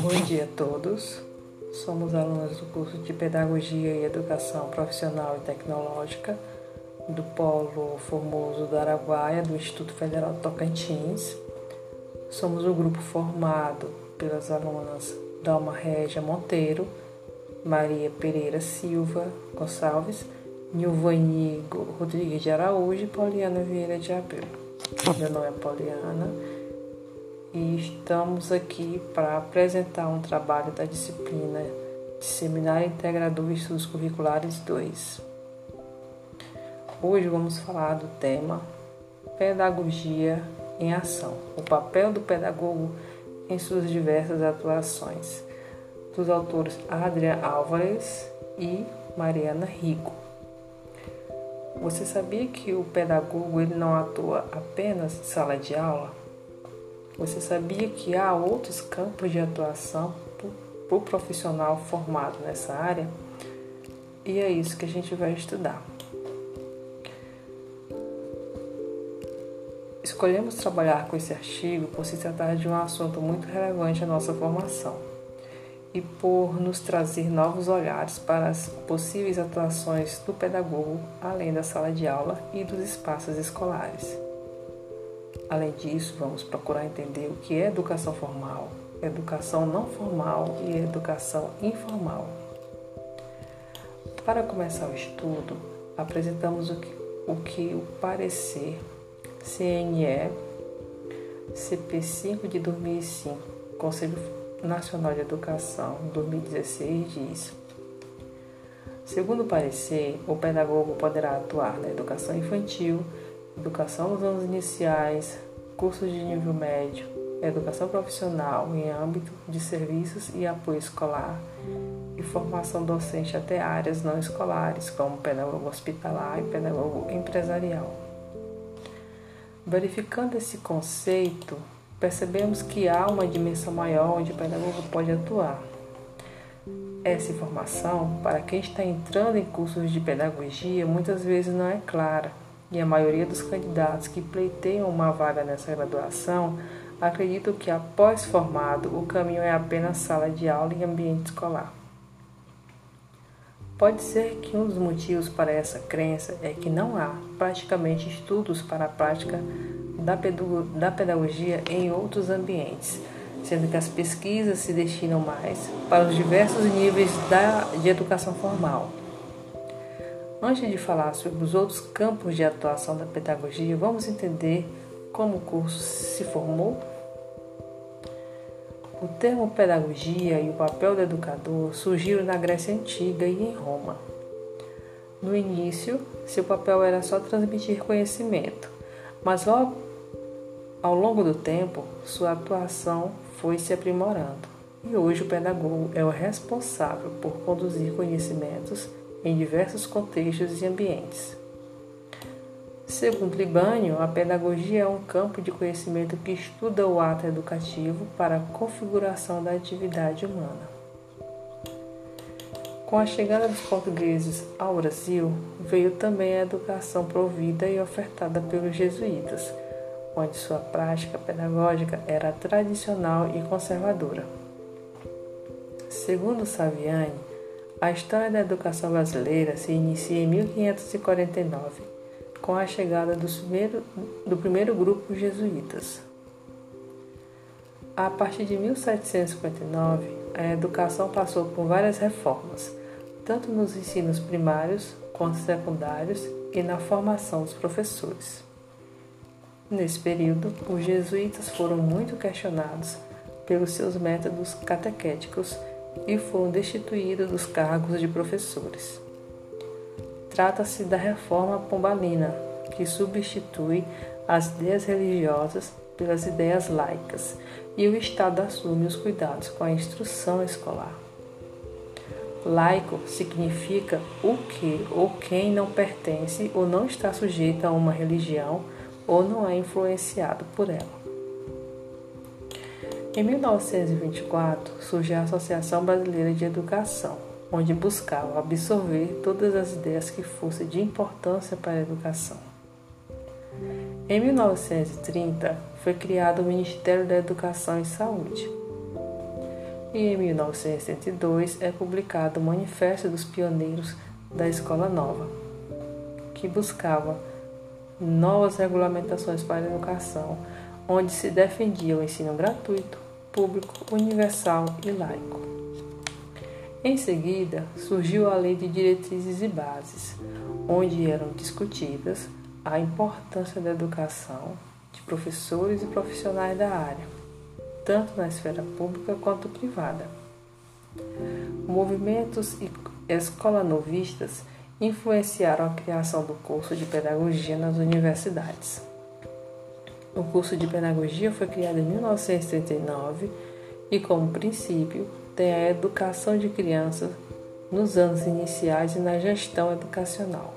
Bom dia a todos. Somos alunos do curso de Pedagogia e Educação Profissional e Tecnológica do Polo Formoso do Araguaia, do Instituto Federal de Tocantins. Somos um grupo formado pelas alunas Dalma Régia Monteiro, Maria Pereira Silva Gonçalves, Nilvani Rodrigues de Araújo e Poliana Vieira de Abreu. Meu nome é Poliana e estamos aqui para apresentar um trabalho da disciplina de Seminário Integrador de Estudos Curriculares 2. Hoje vamos falar do tema Pedagogia em Ação, o papel do pedagogo em suas diversas atuações, dos autores Adriana Álvares e Mariana Rico. Você sabia que o pedagogo ele não atua apenas em sala de aula? Você sabia que há outros campos de atuação para o profissional formado nessa área? E é isso que a gente vai estudar. Escolhemos trabalhar com esse artigo por se tratar de um assunto muito relevante à nossa formação e por nos trazer novos olhares para as possíveis atuações do pedagogo além da sala de aula e dos espaços escolares. Além disso, vamos procurar entender o que é educação formal, educação não formal e educação informal. Para começar o estudo, apresentamos o que o, que o parecer CNE CP5 de 2005, Conselho Nacional de Educação 2016 diz: Segundo o parecer, o pedagogo poderá atuar na educação infantil, educação nos anos iniciais, cursos de nível médio, educação profissional em âmbito de serviços e apoio escolar e formação docente até áreas não escolares, como pedagogo hospitalar e pedagogo empresarial. Verificando esse conceito, percebemos que há uma dimensão maior onde o pedagogo pode atuar. Essa informação, para quem está entrando em cursos de pedagogia, muitas vezes não é clara e a maioria dos candidatos que pleiteiam uma vaga nessa graduação acreditam que, após formado, o caminho é apenas sala de aula e ambiente escolar. Pode ser que um dos motivos para essa crença é que não há praticamente estudos para a prática da pedagogia em outros ambientes, sendo que as pesquisas se destinam mais para os diversos níveis de educação formal Antes de falar sobre os outros campos de atuação da pedagogia, vamos entender como o curso se formou. O termo pedagogia e o papel do educador surgiram na Grécia Antiga e em Roma. No início, seu papel era só transmitir conhecimento, mas ao, ao longo do tempo, sua atuação foi se aprimorando. E hoje o pedagogo é o responsável por conduzir conhecimentos em diversos contextos e ambientes. Segundo Libânio, a pedagogia é um campo de conhecimento que estuda o ato educativo para a configuração da atividade humana. Com a chegada dos portugueses ao Brasil, veio também a educação provida e ofertada pelos jesuítas, onde sua prática pedagógica era tradicional e conservadora. Segundo Saviani, a história da educação brasileira se inicia em 1549, com a chegada do primeiro, do primeiro grupo jesuítas. A partir de 1759, a educação passou por várias reformas, tanto nos ensinos primários quanto secundários e na formação dos professores. Nesse período, os jesuítas foram muito questionados pelos seus métodos catequéticos e foram destituídos dos cargos de professores. Trata-se da reforma pombalina, que substitui as ideias religiosas pelas ideias laicas, e o Estado assume os cuidados com a instrução escolar. Laico significa o que ou quem não pertence ou não está sujeito a uma religião ou não é influenciado por ela. Em 1924 surgiu a Associação Brasileira de Educação, onde buscava absorver todas as ideias que fossem de importância para a educação. Em 1930, foi criado o Ministério da Educação e Saúde. E em 1972 é publicado o Manifesto dos Pioneiros da Escola Nova, que buscava novas regulamentações para a educação, onde se defendia o ensino gratuito, público, universal e laico. Em seguida, surgiu a Lei de Diretrizes e Bases, onde eram discutidas a importância da educação de professores e profissionais da área, tanto na esfera pública quanto privada. Movimentos e escola-novistas influenciaram a criação do curso de pedagogia nas universidades. O curso de pedagogia foi criado em 1939 e, como princípio, tem a educação de crianças nos anos iniciais e na gestão educacional.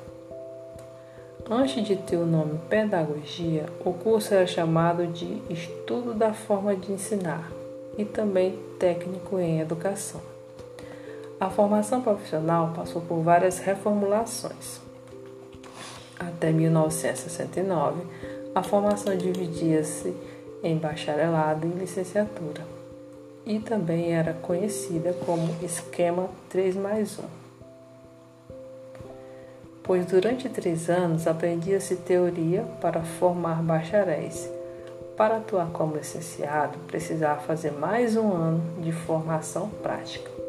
Antes de ter o nome pedagogia, o curso era chamado de estudo da forma de ensinar e também técnico em educação. A formação profissional passou por várias reformulações. Até 1969, a formação dividia-se em bacharelado e licenciatura, e também era conhecida como esquema 3 mais 1. Pois durante três anos aprendia-se teoria para formar bacharéis. Para atuar como licenciado, precisava fazer mais um ano de formação prática.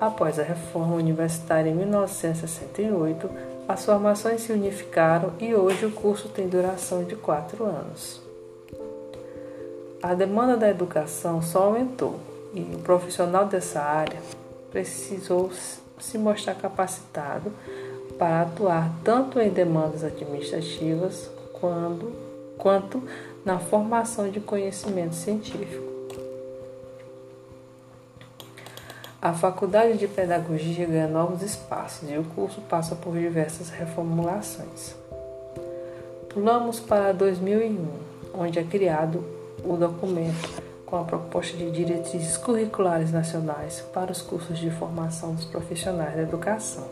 Após a reforma universitária em 1968, as formações se unificaram e hoje o curso tem duração de quatro anos. A demanda da educação só aumentou e o profissional dessa área precisou se mostrar capacitado para atuar tanto em demandas administrativas quanto, quanto na formação de conhecimento científico. A Faculdade de Pedagogia ganha novos espaços e o curso passa por diversas reformulações. Pulamos para 2001, onde é criado o documento com a proposta de diretrizes curriculares nacionais para os cursos de formação dos profissionais da educação.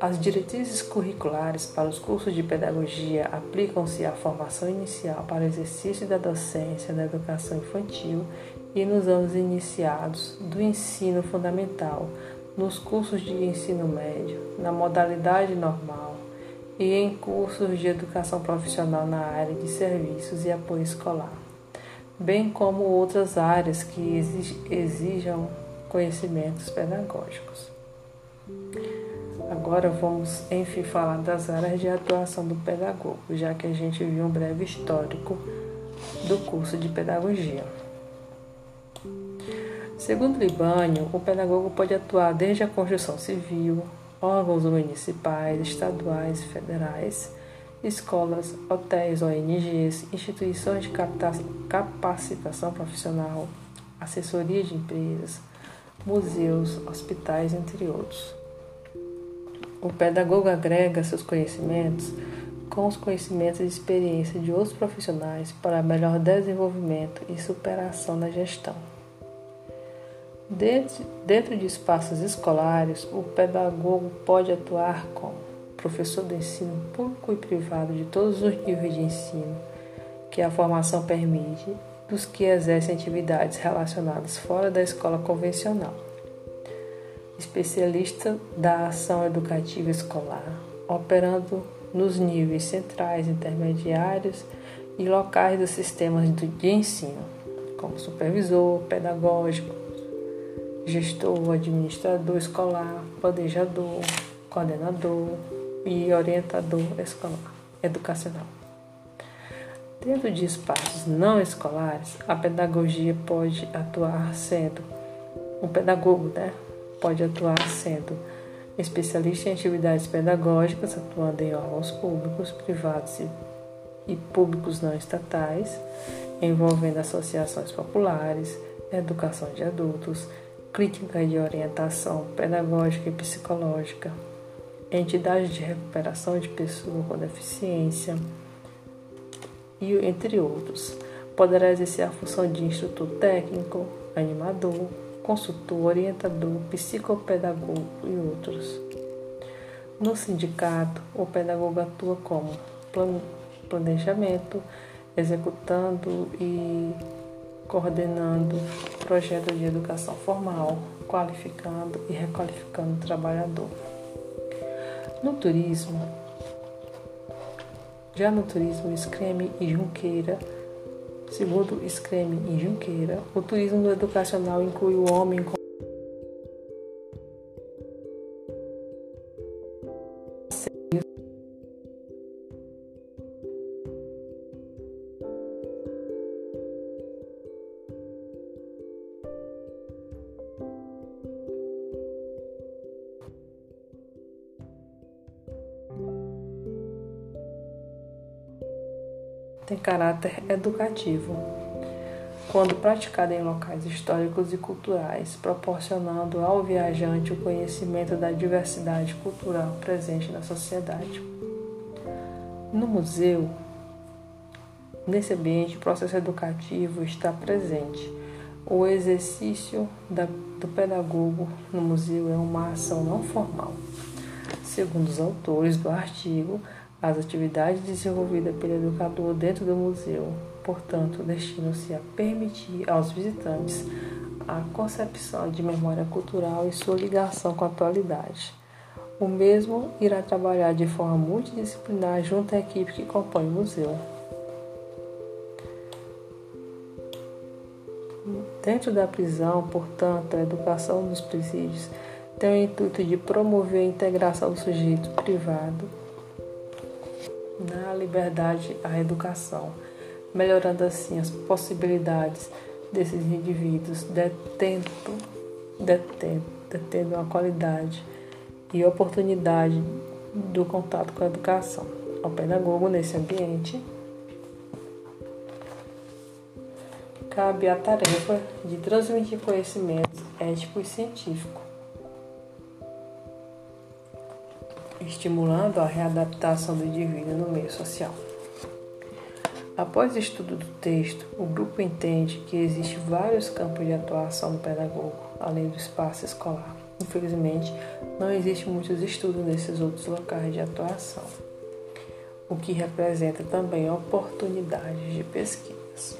As diretrizes curriculares para os cursos de pedagogia aplicam-se à formação inicial para o exercício da docência na educação infantil e nos anos iniciados do ensino fundamental, nos cursos de ensino médio, na modalidade normal e em cursos de educação profissional na área de serviços e apoio escolar, bem como outras áreas que exijam conhecimentos pedagógicos. Agora vamos, enfim, falar das áreas de atuação do pedagogo, já que a gente viu um breve histórico do curso de pedagogia. Segundo Libânio, o pedagogo pode atuar desde a construção civil, órgãos municipais, estaduais federais, escolas, hotéis, ONGs, instituições de capacitação profissional, assessoria de empresas, museus, hospitais, entre outros. O pedagogo agrega seus conhecimentos com os conhecimentos e experiência de outros profissionais para melhor desenvolvimento e superação na gestão. Dentro, dentro de espaços escolares, o pedagogo pode atuar como professor do ensino público e privado de todos os níveis de ensino que a formação permite, dos que exercem atividades relacionadas fora da escola convencional. Especialista da ação educativa escolar, operando nos níveis centrais, intermediários e locais dos sistemas de ensino, como supervisor, pedagógico, gestor, administrador escolar, planejador, coordenador e orientador escolar, educacional. Dentro de espaços não escolares, a pedagogia pode atuar sendo um pedagogo, né? Pode atuar sendo especialista em atividades pedagógicas, atuando em órgãos públicos, privados e, públicos não estatais, envolvendo associações populares, educação de adultos, clínica de orientação pedagógica e psicológica, entidades de recuperação de pessoas com deficiência e entre outros. Poderá exercer a função de instrutor técnico, animador, consultor, orientador, psicopedagogo e outros. No sindicato, o pedagogo atua como planejamento, executando e coordenando projetos de educação formal, qualificando e requalificando o trabalhador. No turismo, já no turismo Screme e Junqueira, segundo Screme e Junqueira, o turismo educacional inclui o homem com tem caráter educativo, quando praticada em locais históricos e culturais, proporcionando ao viajante o conhecimento da diversidade cultural presente na sociedade. No museu, nesse ambiente, o processo educativo está presente. O exercício da, do pedagogo no museu é uma ação não formal. Segundo os autores do artigo, as atividades desenvolvidas pelo educador dentro do museu, portanto, destinam-se a permitir aos visitantes a concepção de memória cultural e sua ligação com a atualidade. O mesmo irá trabalhar de forma multidisciplinar junto à equipe que compõe o museu. Dentro da prisão, portanto, a educação dos presídios tem o intuito de promover a integração do sujeito privado na liberdade à educação, melhorando assim as possibilidades desses indivíduos, detendo, detendo, detendo a qualidade e oportunidade do contato com a educação. Ao pedagogo nesse ambiente cabe a tarefa de transmitir conhecimentos éticos e científicos estimulando a readaptação do indivíduo no meio social. Após o estudo do texto, o grupo entende que existem vários campos de atuação do pedagogo, além do espaço escolar. Infelizmente, não existe muitos estudos nesses outros locais de atuação, o que representa também oportunidades de pesquisas.